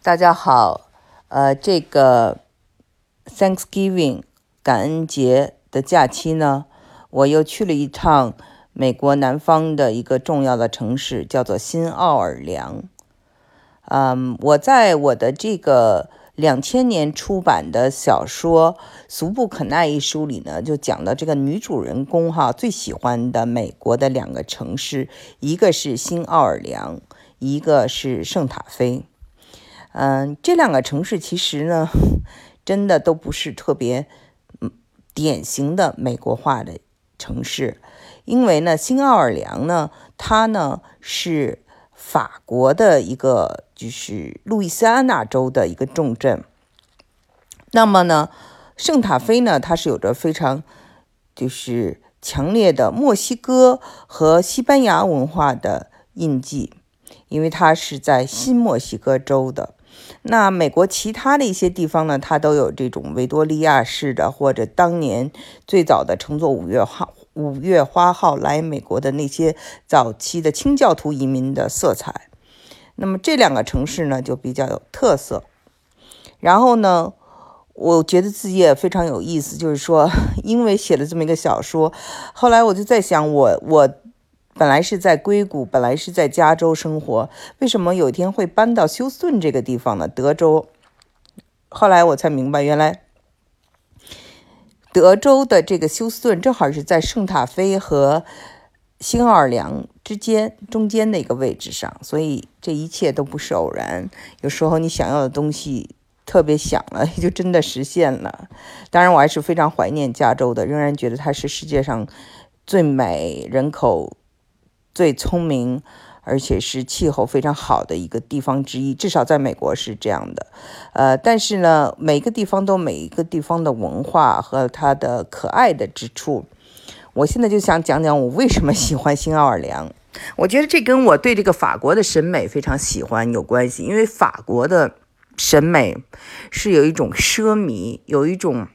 大家好，呃，这个 Thanksgiving 感恩节的假期呢，我又去了一趟美国南方的一个重要的城市，叫做新奥尔良。嗯，我在我的这个两千年出版的小说《俗不可耐》一书里呢，就讲到这个女主人公哈最喜欢的美国的两个城市，一个是新奥尔良，一个是圣塔菲。嗯，这两个城市其实呢，真的都不是特别典型的美国化的城市，因为呢，新奥尔良呢，它呢是法国的一个，就是路易斯安那州的一个重镇。那么呢，圣塔菲呢，它是有着非常就是强烈的墨西哥和西班牙文化的印记，因为它是在新墨西哥州的。那美国其他的一些地方呢，它都有这种维多利亚式的，或者当年最早的乘坐五月号五月花号来美国的那些早期的清教徒移民的色彩。那么这两个城市呢，就比较有特色。然后呢，我觉得自己也非常有意思，就是说，因为写了这么一个小说，后来我就在想，我我。本来是在硅谷，本来是在加州生活，为什么有一天会搬到休斯顿这个地方呢？德州。后来我才明白，原来德州的这个休斯顿正好是在圣塔菲和新奥尔良之间中间的一个位置上，所以这一切都不是偶然。有时候你想要的东西特别想了，就真的实现了。当然，我还是非常怀念加州的，仍然觉得它是世界上最美、人口。最聪明，而且是气候非常好的一个地方之一，至少在美国是这样的。呃，但是呢，每个地方都每一个地方的文化和它的可爱的之处。我现在就想讲讲我为什么喜欢新奥尔良。我觉得这跟我对这个法国的审美非常喜欢有关系，因为法国的审美是有一种奢靡，有一种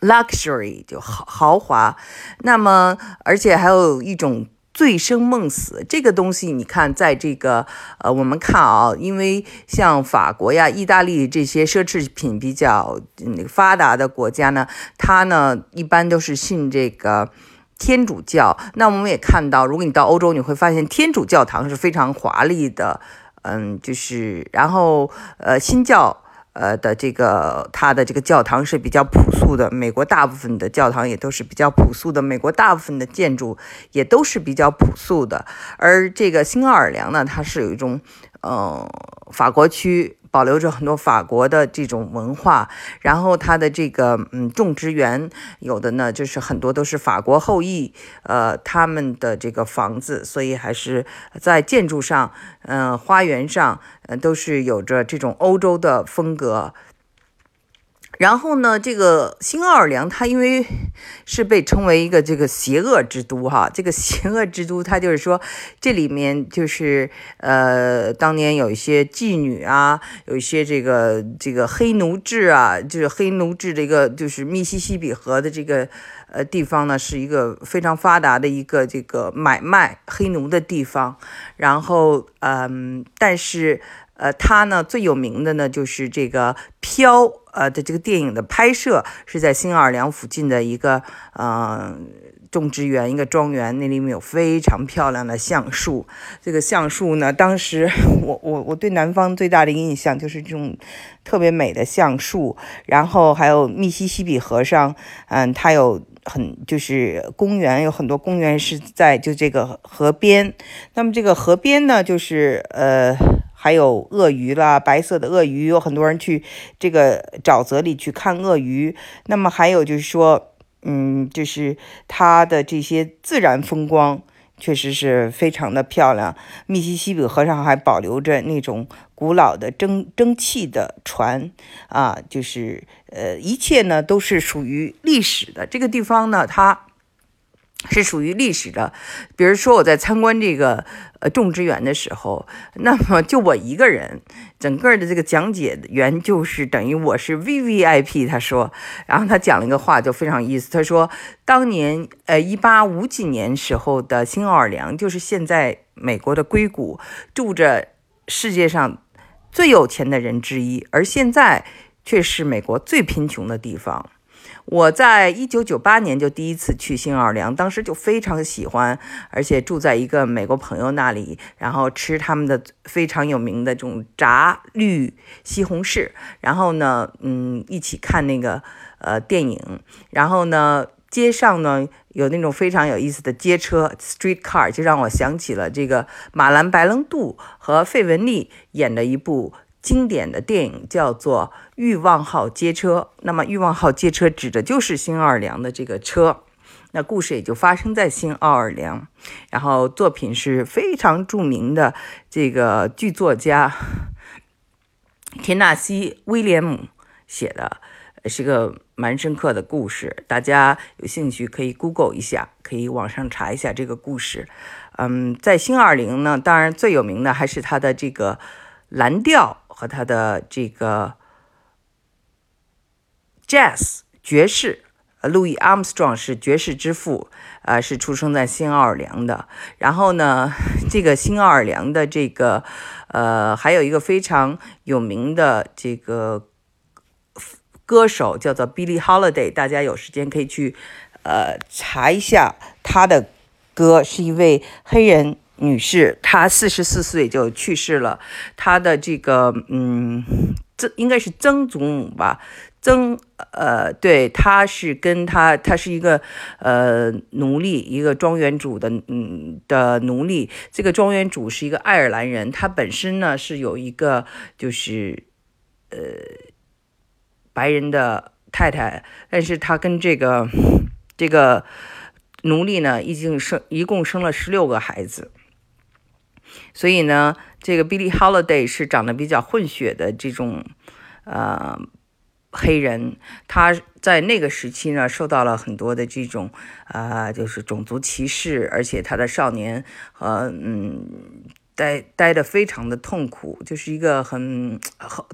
luxury 就豪豪华，那么而且还有一种。醉生梦死这个东西，你看，在这个呃，我们看啊，因为像法国呀、意大利这些奢侈品比较那个发达的国家呢，它呢一般都是信这个天主教。那我们也看到，如果你到欧洲，你会发现天主教堂是非常华丽的，嗯，就是然后呃新教。呃的这个，它的这个教堂是比较朴素的。美国大部分的教堂也都是比较朴素的，美国大部分的建筑也都是比较朴素的。而这个新奥尔良呢，它是有一种，呃，法国区。保留着很多法国的这种文化，然后它的这个嗯种植园有的呢，就是很多都是法国后裔，呃，他们的这个房子，所以还是在建筑上，嗯，花园上，嗯，都是有着这种欧洲的风格。然后呢，这个新奥尔良，它因为是被称为一个这个邪恶之都，哈，这个邪恶之都，它就是说，这里面就是呃，当年有一些妓女啊，有一些这个这个黑奴制啊，就是黑奴制的一个，就是密西西比河的这个呃地方呢，是一个非常发达的一个这个买卖黑奴的地方。然后，嗯，但是。呃，它呢最有名的呢就是这个飘呃的这个电影的拍摄是在新奥尔良附近的一个呃种植园，一个庄园，那里面有非常漂亮的橡树。这个橡树呢，当时我我我对南方最大的印象就是这种特别美的橡树，然后还有密西西比河上，嗯，它有很就是公园，有很多公园是在就这个河边。那么这个河边呢，就是呃。还有鳄鱼啦，白色的鳄鱼，有很多人去这个沼泽里去看鳄鱼。那么还有就是说，嗯，就是它的这些自然风光确实是非常的漂亮。密西西比河上还保留着那种古老的蒸蒸汽的船啊，就是呃，一切呢都是属于历史的。这个地方呢，它。是属于历史的，比如说我在参观这个呃种植园的时候，那么就我一个人，整个的这个讲解员就是等于我是 V V I P。他说，然后他讲了一个话就非常有意思，他说当年呃一八五几年时候的新奥尔良，就是现在美国的硅谷，住着世界上最有钱的人之一，而现在却是美国最贫穷的地方。我在一九九八年就第一次去新奥尔良，当时就非常喜欢，而且住在一个美国朋友那里，然后吃他们的非常有名的这种炸绿西红柿，然后呢，嗯，一起看那个呃电影，然后呢，街上呢有那种非常有意思的街车 （street car），就让我想起了这个马兰白兰度和费雯丽演的一部。经典的电影叫做《欲望号街车》，那么《欲望号街车》指的就是新奥尔良的这个车，那故事也就发生在新奥尔良。然后作品是非常著名的这个剧作家田纳西·威廉姆写的，是个蛮深刻的故事。大家有兴趣可以 Google 一下，可以网上查一下这个故事。嗯，在新奥尔良呢，当然最有名的还是它的这个蓝调。和他的这个 jazz 爵士，呃，路易阿姆斯壮是爵士之父，呃，是出生在新奥尔良的。然后呢，这个新奥尔良的这个，呃，还有一个非常有名的这个歌手叫做 Billie Holiday，大家有时间可以去呃查一下他的歌，是一位黑人。女士，她四十四岁就去世了。她的这个，嗯，曾应该是曾祖母吧？曾，呃，对，她是跟她，她是一个，呃，奴隶，一个庄园主的，嗯的奴隶。这个庄园主是一个爱尔兰人，他本身呢是有一个，就是，呃，白人的太太，但是他跟这个这个奴隶呢，已经生一共生了十六个孩子。所以呢，这个 Billy Holiday 是长得比较混血的这种，呃，黑人。他在那个时期呢，受到了很多的这种，啊，就是种族歧视，而且他的少年，呃，嗯，待待的非常的痛苦，就是一个很，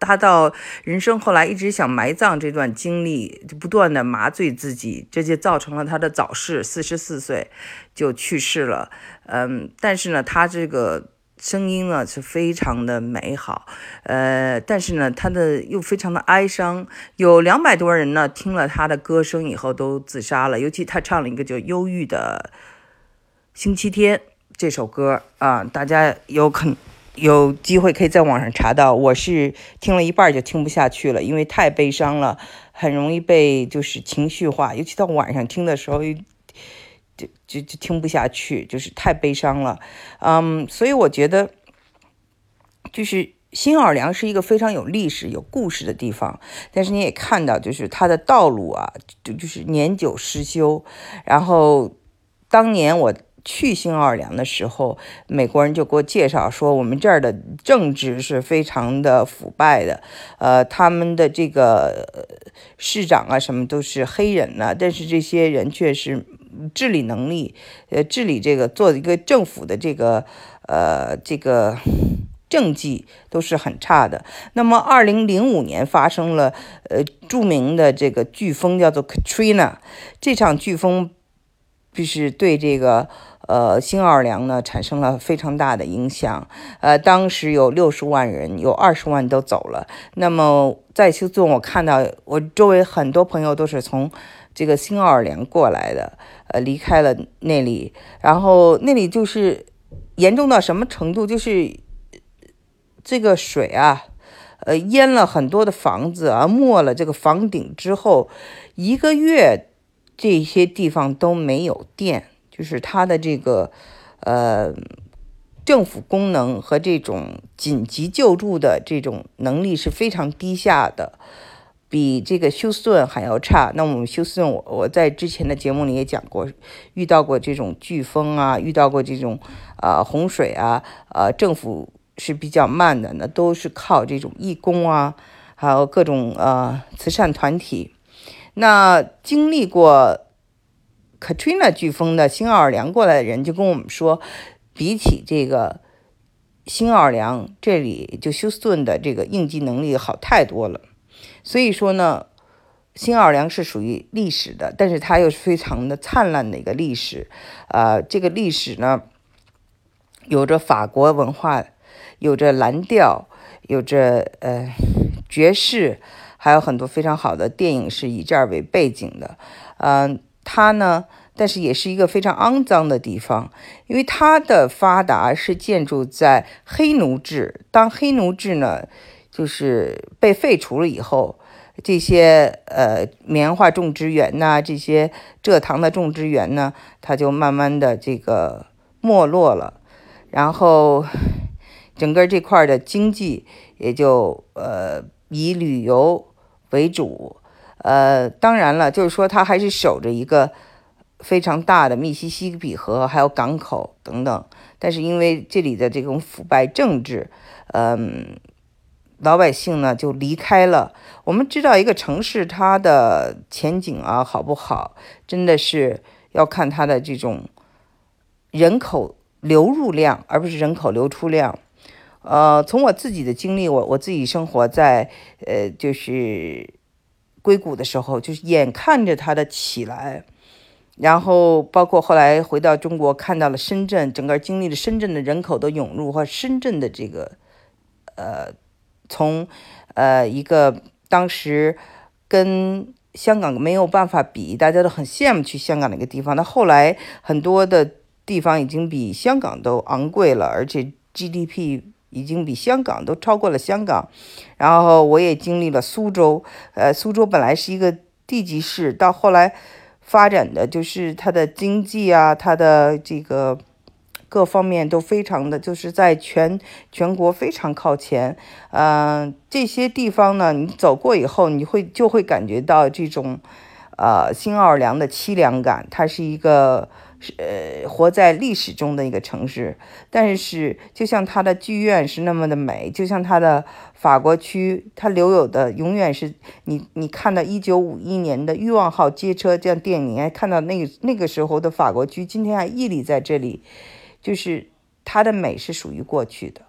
他到人生后来一直想埋葬这段经历，就不断的麻醉自己，这就造成了他的早逝，四十四岁就去世了。嗯，但是呢，他这个。声音呢是非常的美好，呃，但是呢，他的又非常的哀伤。有两百多人呢听了他的歌声以后都自杀了，尤其他唱了一个叫《忧郁的星期天》这首歌啊，大家有可有机会可以在网上查到。我是听了一半就听不下去了，因为太悲伤了，很容易被就是情绪化，尤其到晚上听的时候。就就就听不下去，就是太悲伤了，嗯，所以我觉得，就是新奥尔良是一个非常有历史、有故事的地方。但是你也看到，就是它的道路啊，就就是年久失修。然后当年我去新奥尔良的时候，美国人就给我介绍说，我们这儿的政治是非常的腐败的，呃，他们的这个市长啊什么都是黑人呢，但是这些人却是。治理能力，呃，治理这个做一个政府的这个，呃，这个政绩都是很差的。那么，二零零五年发生了，呃，著名的这个飓风叫做 Katrina，这场飓风就是对这个，呃，新奥尔良呢产生了非常大的影响。呃，当时有六十万人，有二十万都走了。那么在休斯顿，我看到我周围很多朋友都是从这个新奥尔良过来的。呃，离开了那里，然后那里就是严重到什么程度？就是这个水啊，呃，淹了很多的房子啊，没了这个房顶之后，一个月这些地方都没有电，就是它的这个呃政府功能和这种紧急救助的这种能力是非常低下的。比这个休斯顿还要差。那我们休斯顿，我我在之前的节目里也讲过，遇到过这种飓风啊，遇到过这种啊洪水啊，呃，政府是比较慢的，那都是靠这种义工啊，还有各种呃慈善团体。那经历过 Katrina 飓风的新奥尔良过来的人就跟我们说，比起这个新奥尔良这里，就休斯顿的这个应急能力好太多了。所以说呢，新奥尔良是属于历史的，但是它又是非常的灿烂的一个历史。呃，这个历史呢，有着法国文化，有着蓝调，有着呃爵士，还有很多非常好的电影是以这儿为背景的。嗯，它呢，但是也是一个非常肮脏的地方，因为它的发达是建筑在黑奴制。当黑奴制呢，就是被废除了以后，这些呃棉花种植园呐，这些蔗糖的种植园呢，它就慢慢的这个没落了，然后整个这块的经济也就呃以旅游为主，呃，当然了，就是说它还是守着一个非常大的密西西比河，还有港口等等，但是因为这里的这种腐败政治，嗯。老百姓呢就离开了。我们知道一个城市它的前景啊好不好，真的是要看它的这种人口流入量，而不是人口流出量。呃，从我自己的经历，我我自己生活在呃就是硅谷的时候，就是眼看着它的起来，然后包括后来回到中国，看到了深圳，整个经历了深圳的人口的涌入和深圳的这个呃。从，呃，一个当时跟香港没有办法比，大家都很羡慕去香港那个地方。那后来很多的地方已经比香港都昂贵了，而且 GDP 已经比香港都超过了香港。然后我也经历了苏州，呃，苏州本来是一个地级市，到后来发展的就是它的经济啊，它的这个。各方面都非常的，就是在全全国非常靠前，嗯，这些地方呢，你走过以后，你会就会感觉到这种，呃，新奥尔良的凄凉感。它是一个，呃，活在历史中的一个城市，但是就像它的剧院是那么的美，就像它的法国区，它留有的永远是你你看到一九五一年的欲望号街车这样电影，还看到那个那个时候的法国区，今天还屹立在这里。就是它的美是属于过去的。